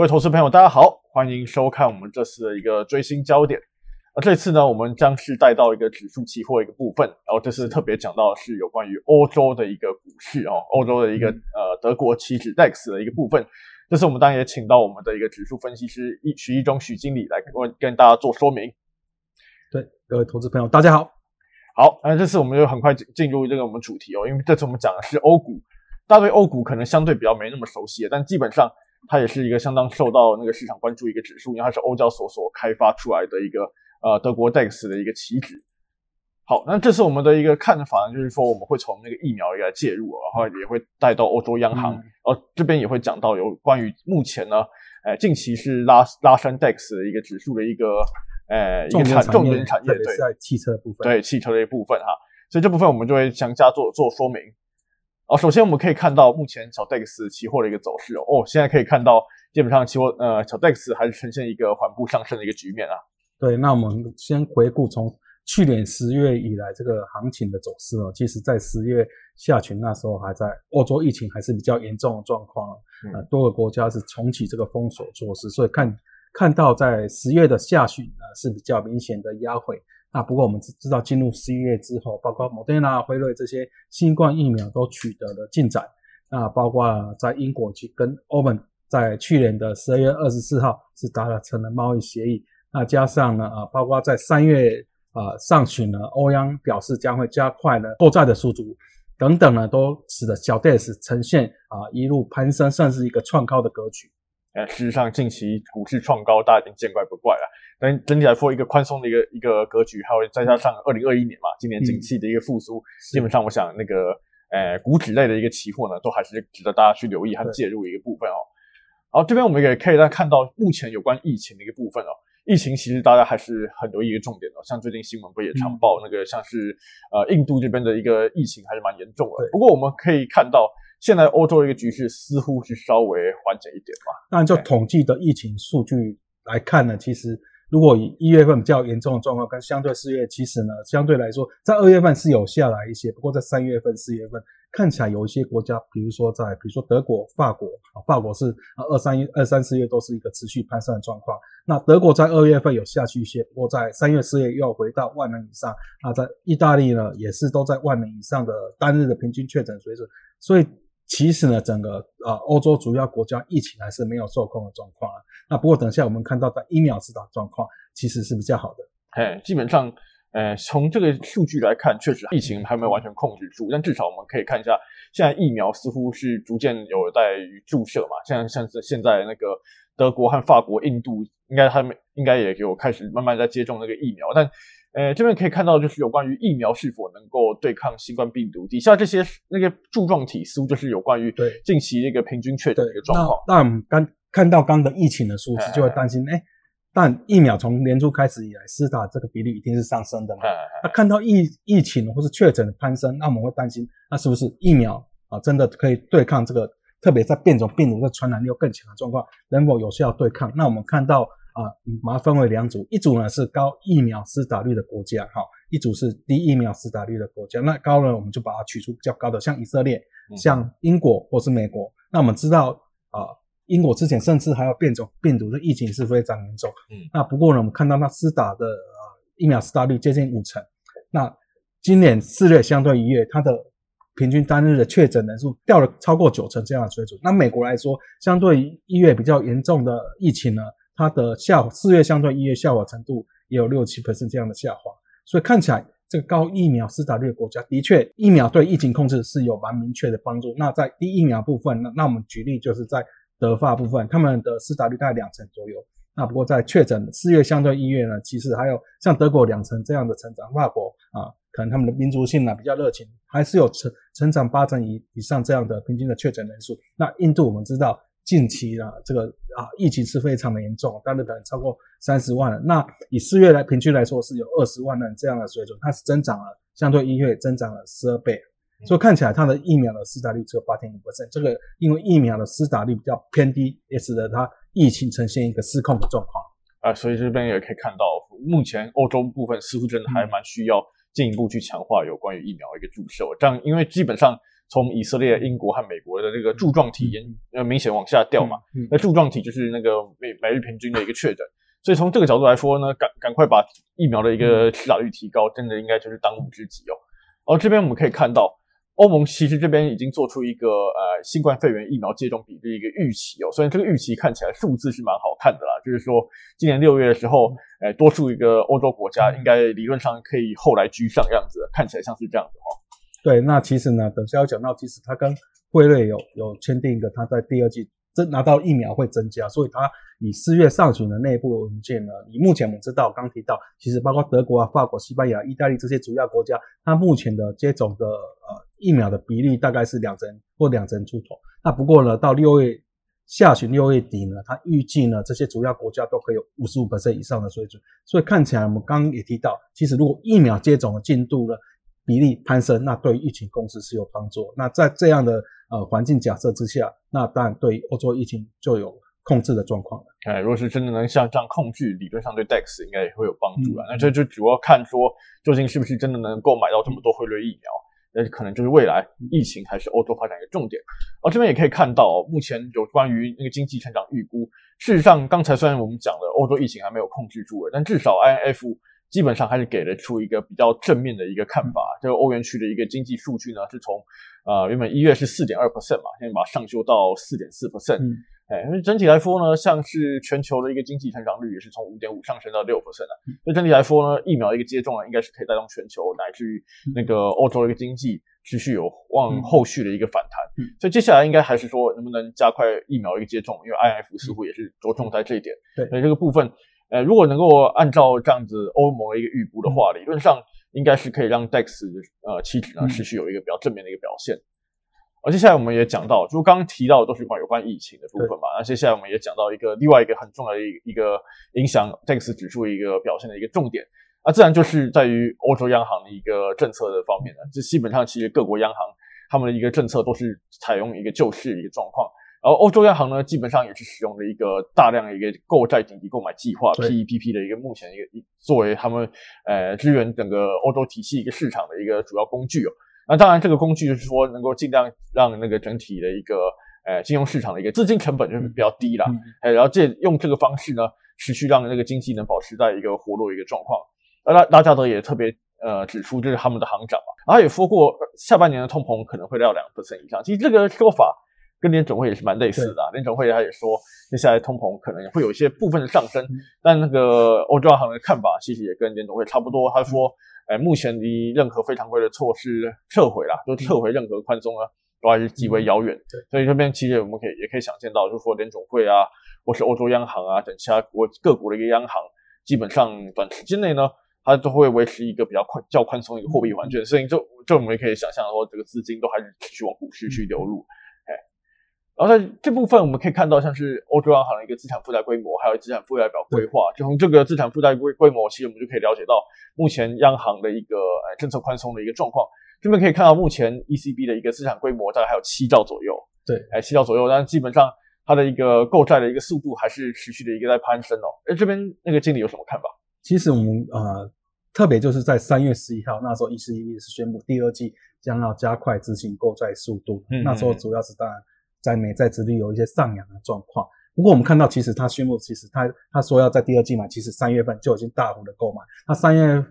各位投资朋友，大家好，欢迎收看我们这次的一个追星焦点。而这次呢，我们将是带到一个指数期货一个部分，然后这次特别讲到的是有关于欧洲的一个股市哦，欧洲的一个呃德国期指 DAX 的一个部分。这次我们当然也请到我们的一个指数分析师一徐一中徐经理来跟跟大家做说明。对，各位投资朋友，大家好。好，那这次我们就很快进进入这个我们主题哦，因为这次我们讲的是欧股，大家对欧股可能相对比较没那么熟悉，但基本上。它也是一个相当受到那个市场关注一个指数，因为它是欧交所所开发出来的一个呃德国 DAX 的一个期指。好，那这是我们的一个看法呢，就是说我们会从那个疫苗来介入，然后也会带到欧洲央行，呃这边也会讲到有关于目前呢，呃近期是拉拉升 DAX 的一个指数的一个呃一个产重点产业，对，在汽车部分，对汽车的一部分哈，所以这部分我们就会详加做做说明。哦，首先我们可以看到目前小 DEX 期货的一个走势哦，哦，现在可以看到基本上期货呃小 DEX 还是呈现一个缓步上升的一个局面啊。对，那我们先回顾从去年十月以来这个行情的走势哦，其实在十月下旬那时候还在欧洲疫情还是比较严重的状况，呃，多个国家是重启这个封锁措施，所以看看到在十月的下旬啊是比较明显的压回。那不过我们知知道，进入十一月之后，包括莫德纳、辉瑞这些新冠疫苗都取得了进展。那包括在英国去跟欧盟在去年的十二月二十四号是达成了贸易协议。那加上呢，啊，包括在三月啊上旬呢，欧央表示将会加快呢购债的速度，等等呢，都使得小 DES 呈现啊一路攀升，算是一个创高的格局。呃，事实上近期股市创高，大家已经见怪不怪了。但整体来说，一个宽松的一个一个格局，还有再加上二零二一年嘛，今年景气的一个复苏，基本上我想那个，呃，股指类的一个期货呢，都还是值得大家去留意和介入的一个部分哦。好，这边我们也可以再看到目前有关疫情的一个部分哦。疫情其实大家还是很留意一个重点哦，像最近新闻不也常报那个，像是呃印度这边的一个疫情还是蛮严重的。不过我们可以看到。现在欧洲的一个局势似乎是稍微缓解一点吧。那就统计的疫情数据来看呢，其实如果以一月份比较严重的状况跟相对四月，其实呢相对来说，在二月份是有下来一些。不过在三月份、四月份看起来有一些国家，比如说在比如说德国、法国啊，法国是二三一二三四月都是一个持续攀升的状况。那德国在二月份有下去一些，不过在三月、四月又回到万人以上。那在意大利呢，也是都在万人以上的单日的平均确诊水准，所以。其实呢，整个啊欧洲主要国家疫情还是没有受控的状况啊。那不过等下我们看到的疫苗施打状况其实是比较好的。哎，基本上，呃，从这个数据来看，确实疫情还没有完全控制住。但至少我们可以看一下，现在疫苗似乎是逐渐有待于注射嘛。像像是现在那个德国和法国、印度，应该他们应该也有开始慢慢在接种那个疫苗，但。呃，这边可以看到，就是有关于疫苗是否能够对抗新冠病毒。底下这些那个柱状体似乎就是有关于对近期那个平均确诊的一个状况。那我们刚看到刚的疫情的数字，就会担心，哎，但疫苗从年初开始以来，施打这个比例一定是上升的嘛？那看到疫疫情或是确诊的攀升，那我们会担心，那是不是疫苗啊真的可以对抗这个？特别在变种病毒的传染力又更强的状况，能否有效对抗？那我们看到。啊，把它分为两组，一组呢是高疫苗施打率的国家，哈，一组是低疫苗施打率的国家。那高呢，我们就把它取出比较高的，像以色列、像英国或是美国。那我们知道啊，英国之前甚至还有变种病毒的疫情是非常严重。嗯，那不过呢，我们看到那施打的啊疫苗施打率接近五成。那今年四月相对一月，它的平均单日的确诊人数掉了超过九成这样的水准。那美国来说，相对于一月比较严重的疫情呢？它的下四月相对一月下滑程度也有六七 percent 这样的下滑，所以看起来这个高疫苗施打率的国家的确疫苗对疫情控制是有蛮明确的帮助。那在低疫苗部分，那那我们举例就是在德法部分，他们的施打率大概两成左右。那不过在确诊四月相对一月呢，其实还有像德国两成这样的成长，法国啊可能他们的民族性呢比较热情，还是有成成长八成以以上这样的平均的确诊人数。那印度我们知道。近期啊，这个啊疫情是非常的严重，大日可能超过三十万人。那以四月来平均来说，是有二十万人这样的水准，它是增长了，相对一月增长了十二倍。所以看起来它的疫苗的施打率只有八点五 percent，这个因为疫苗的施打率比较偏低，也使得它疫情呈现一个失控的状况啊。所以这边也可以看到，目前欧洲部分似乎真的还蛮需要进一步去强化有关于疫苗一个注射。这样，因为基本上。从以色列、英国和美国的这个柱状体呃明显往下掉嘛。那柱状体就是那个每每日平均的一个确诊。所以从这个角度来说呢，赶赶快把疫苗的一个施打率提高，真的应该就是当务之急哦。而这边我们可以看到，欧盟其实这边已经做出一个呃新冠肺炎疫苗接种比例一个预期哦。虽然这个预期看起来数字是蛮好看的啦，就是说今年六月的时候，呃，多数一个欧洲国家应该理论上可以后来居上样子，看起来像是这样子哈。对，那其实呢，等下要讲到，其实他跟辉瑞有有签订一个，他在第二季。增拿到疫苗会增加，所以他以四月上旬的内部文件呢，以目前我们知道，刚提到，其实包括德国啊、法国、西班牙、意大利这些主要国家，它目前的接种的呃疫苗的比例大概是两成或两成出头。那不过呢，到六月下旬、六月底呢，它预计呢这些主要国家都可以有五十五以上的水准。所以看起来，我们刚刚也提到，其实如果疫苗接种的进度呢比例攀升，那对疫情控制是有帮助。那在这样的呃，环境假设之下，那当然对欧洲疫情就有控制的状况了。哎，如果是真的能像这样控制，理论上对 Dex 应该也会有帮助啊。那这就主要看说，究竟是不是真的能够买到这么多辉瑞疫苗，那可能就是未来疫情还是欧洲发展一个重点。而这边也可以看到，目前有关于那个经济成长预估，事实上刚才虽然我们讲了欧洲疫情还没有控制住，但至少 INF。基本上还是给了出一个比较正面的一个看法。这个欧元区的一个经济数据呢，是从呃原本一月是四点二 percent 嘛，现在把它上修到四点四 percent。哎，因为整体来说呢，像是全球的一个经济成长率也是从五点五上升到六 percent 的。所以整体来说呢，疫苗一个接种啊，应该是可以带动全球乃至于那个欧洲的一个经济持续有望后续的一个反弹。所以接下来应该还是说能不能加快疫苗一个接种，因为 IF 似乎也是着重在这一点。对，所以这个部分。呃，如果能够按照这样子欧盟的一个预估的话，理论上应该是可以让 DEX 呃期指呢持续有一个比较正面的一个表现。而接下来我们也讲到，就刚刚提到的都是关有关疫情的部分嘛。那接下来我们也讲到一个另外一个很重要的一一个影响 DEX 指数一个表现的一个重点，那，自然就是在于欧洲央行的一个政策的方面呢。这基本上其实各国央行他们的一个政策都是采用一个救市的一个状况。然后欧洲央行呢，基本上也是使用了一个大量的一个购债紧急购买计划 （PEPP） 的一个目前一个一作为他们呃支援整个欧洲体系一个市场的一个主要工具哦。那当然，这个工具就是说能够尽量让那个整体的一个呃金融市场的一个资金成本就是比较低了，哎，然后借用这个方式呢，持续让那个经济能保持在一个活络一个状况。而拉拉加德也特别呃指出，这是他们的行长嘛，他也说过下半年的通膨可能会到两 percent 以上。其实这个说法。跟联总会也是蛮类似的，联总会他也说，接下来通膨可能也会有一些部分的上升，但那个欧洲央行的看法其实也跟联总会差不多。他说，哎，目前离任何非常规的措施撤回啦，就撤回任何宽松啊，都还是极为遥远。所以这边其实我们可以也可以想见到，就是说联总会啊，或是欧洲央行啊等其他国各国的一个央行，基本上短时间内呢，它都会维持一个比较宽较宽松的一个货币环境。所以就就我们也可以想象说，这个资金都还是持续往股市去流入。然后在这部分，我们可以看到，像是欧洲央行的一个资产负债规模，还有资产负债表规划。就从这个资产负债规规模，其实我们就可以了解到，目前央行的一个呃政策宽松的一个状况。这边可以看到，目前 ECB 的一个资产规模大概还有七兆左右。对，哎，七兆左右，但基本上它的一个购债的一个速度还是持续的一个在攀升哦。哎，这边那个经理有什么看法？其实我们呃，特别就是在三月十一号那时候，ECB 是宣布第二季将要加快执行购债速度。嗯，那时候主要是当然。在美债殖率有一些上扬的状况，不过我们看到，其实他宣布，其实他他说要在第二季买，其实三月份就已经大幅的购买。那三月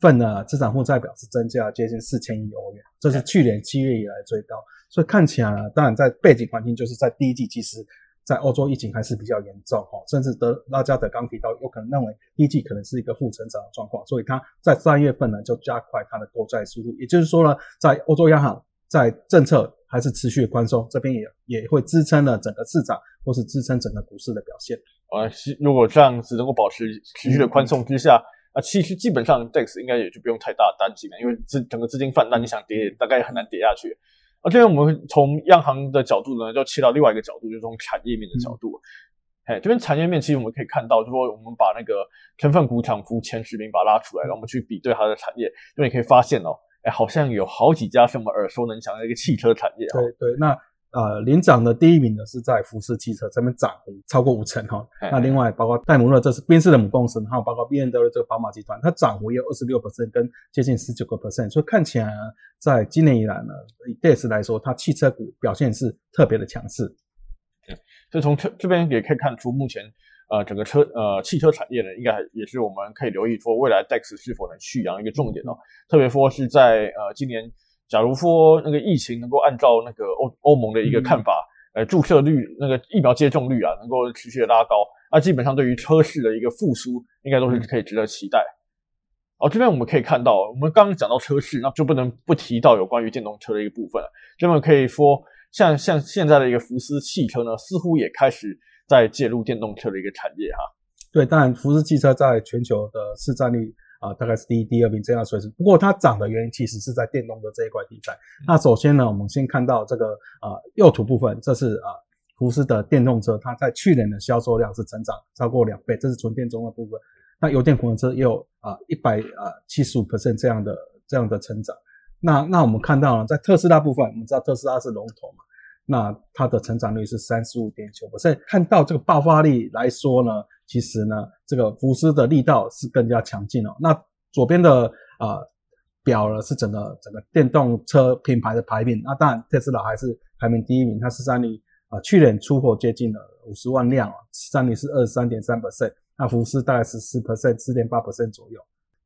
份的资产负债表是增加接近四千亿欧元，这是去年七月以来最高。所以看起来，当然在背景环境就是在第一季，其实在欧洲疫情还是比较严重哈，甚至德拉加德刚提到，有可能认为第一季可能是一个负成长的状况，所以他在三月份呢就加快他的购债速度。也就是说呢，在欧洲央行在政策。还是持续宽松，这边也也会支撑了整个市场，或是支撑整个股市的表现。啊，如果这样子能够保持持续的宽松之下，啊，其实基本上 DEX 应该也就不用太大担心了，因为资整个资金泛滥，你想跌大概也很难跌下去。啊，这边我们从央行的角度呢，就切到另外一个角度，就是从产业面的角度。哎，这边产业面其实我们可以看到，就是说我们把那个成分股涨幅前十名把它拉出来，然后我们去比对它的产业，因为你可以发现哦。哎，好像有好几家是我们耳熟能详的一个汽车产业。对对，那呃，领涨的第一名呢是在福斯汽车这边涨超过五成哈。那另外包括戴姆勒，这是宾士的母公司，还有包括 B N W 这个宝马集团，它涨幅也有二十六 percent 跟接近十九个 percent。所以看起来呢，在今年以来呢，以 d a s 来说，它汽车股表现是特别的强势。对，所以从这这边也可以看出，目前呃整个车呃汽车产业呢，应该也是我们可以留意说未来 DEX 是否能续扬一个重点哦。特别说是在呃今年。假如说那个疫情能够按照那个欧欧盟的一个看法，呃，注射率那个疫苗接种率啊，能够持续的拉高，那基本上对于车市的一个复苏，应该都是可以值得期待。哦，这边我们可以看到，我们刚刚讲到车市，那就不能不提到有关于电动车的一个部分了。这边可以说，像像现在的一个福斯汽车呢，似乎也开始在介入电动车的一个产业哈。对，当然福斯汽车在全球的市占率。啊，大概是第一、第二名这样水准。不过它涨的原因其实是在电动的这一块地带。那首先呢，我们先看到这个啊右图部分，这是啊福斯的电动车，它在去年的销售量是成长超过两倍，这是纯电中的部分。那油电混合车也有啊一百啊七十五 percent 这样的这样的成长。那那我们看到了在特斯拉部分，我们知道特斯拉是龙头嘛，那它的成长率是三十五点九所以。看到这个爆发力来说呢。其实呢，这个福斯的力道是更加强劲哦。那左边的啊表呢是整个整个电动车品牌的排名。那当然特斯拉还是排名第一名，它市占率啊去年出货接近了五十万辆啊，市占率是二十三点三 percent。那福斯大概是十 percent，四点八 percent 左右。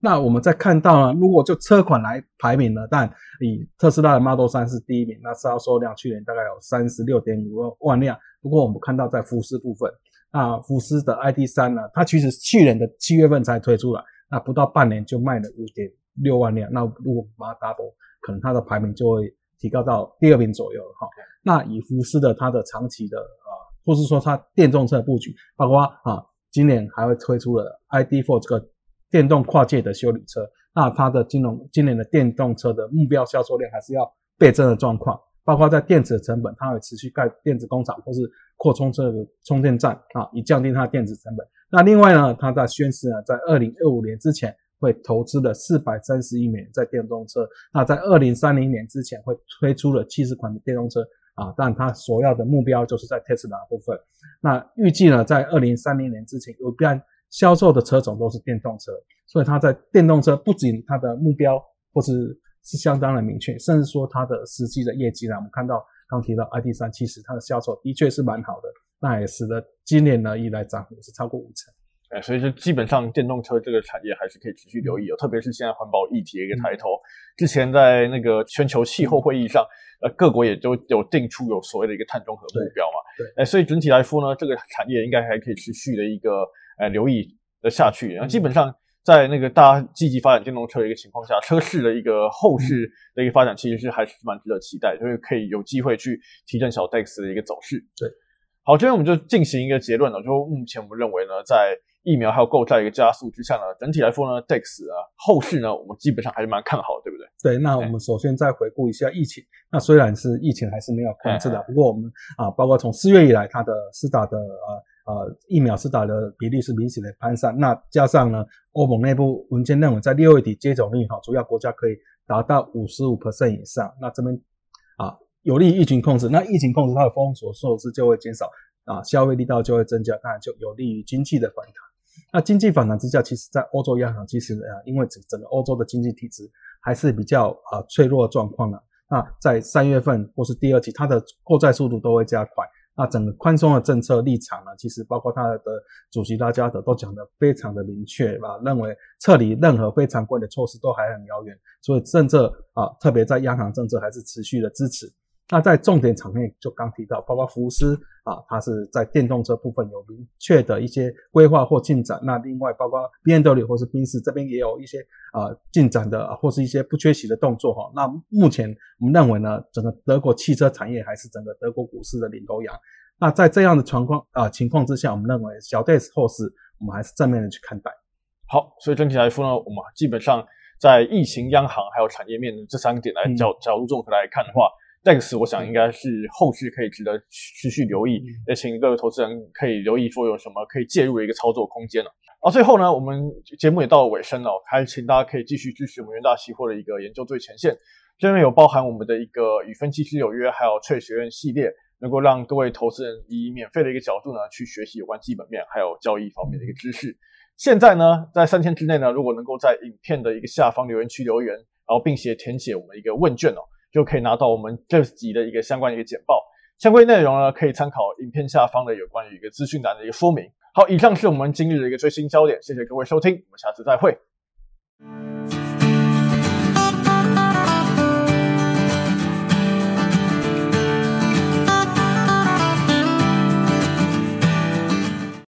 那我们再看到呢，如果就车款来排名呢，但以特斯拉的 Model 3是第一名，那销售量去年大概有三十六点五万辆。不过我们看到在福斯部分。那福斯的 ID 三呢？它其实去年的七月份才推出来，那不到半年就卖了五点六万辆。那如果把它 double，可能它的排名就会提高到第二名左右哈。那以福斯的它的长期的啊，或是说它电动车布局，包括啊，今年还会推出了 ID.4 这个电动跨界的修理车。那它的金融今年的电动车的目标销售量还是要倍增的状况。包括在电池的成本，它会持续盖电子工厂或是扩充这个充电站啊，以降低它的电子成本。那另外呢，它在宣示呢，在二零二五年之前会投资了四百三十亿美元在电动车。那在二零三零年之前会推出了七十款的电动车啊，但它所要的目标就是在特斯拉部分。那预计呢，在二零三零年之前，有半销售的车种都是电动车，所以它在电动车不仅它的目标或是。是相当的明确，甚至说它的实际的业绩呢，我们看到刚提到 ID 三，其实它的销售的确是蛮好的，那也使得今年呢以来涨幅是超过五成。哎，所以说基本上电动车这个产业还是可以持续留意哦，特别是现在环保议题的一个抬头。之前在那个全球气候会议上，呃，各国也都有定出有所谓的一个碳中和目标嘛。对，哎，所以整体来说呢，这个产业应该还可以持续的一个呃留意的下去，然后基本上。在那个大家积极发展电动车的一个情况下，车市的一个后市的一个发展，其实是还是蛮值得期待，就是可以有机会去提振小 DEX 的一个走势。对，好，这边我们就进行一个结论了，就目前我们认为呢，在疫苗还有购债一个加速之下呢，整体来说呢，DEX 啊后市呢，我们基本上还是蛮看好，对不对？对，那我们首先再回顾一下疫情，那虽然是疫情还是没有控制的，不过我们啊，包括从四月以来，它的施打的呃。呃，疫苗施打的比例是明显的攀上，那加上呢，欧盟内部文件认为，在六月底接种率哈，主要国家可以达到五十五 percent 以上，那这边啊，有利于疫情控制，那疫情控制它的封锁措施就会减少，啊，消费力道就会增加，当然就有利于经济的反弹。那经济反弹之下，其实在欧洲央行其实啊，因为整整个欧洲的经济体制还是比较啊脆弱的状况呢，那在三月份或是第二季，它的购债速度都会加快。那整个宽松的政策立场呢，其实包括他的主席拉加德都讲得非常的明确吧，认为撤离任何非常规的措施都还很遥远，所以政策啊，特别在央行政策还是持续的支持。那在重点场面就刚提到，包括福斯啊，它是在电动车部分有明确的一些规划或进展。那另外包括 B N W 或是宾士这边也有一些啊进展的，或是一些不缺席的动作哈。那目前我们认为呢，整个德国汽车产业还是整个德国股市的领头羊。那在这样的情况啊情况之下，我们认为小 a s 后市我们还是正面的去看待。好，所以整体来说呢，我们基本上在疫情、央行还有产业面这三点来角角度综合来看的话。DEX 我想应该是后续可以值得持续留意，也请各位投资人可以留意说有什么可以介入的一个操作空间了。啊，最后呢，我们节目也到了尾声了，还请大家可以继续支持我们元大期货的一个研究最前线。这边有包含我们的一个与分析师有约，还有翠学院系列，能够让各位投资人以免费的一个角度呢，去学习有关基本面还有交易方面的一个知识。现在呢，在三天之内呢，如果能够在影片的一个下方留言区留言，然后并且填写我们一个问卷哦，就可以拿到我们这集的一个相关的一个简报。相关内容呢，可以参考影片下方的有关于一个资讯栏的一个说明。好，以上是我们今日的一个最新焦点，谢谢各位收听，我们下次再会。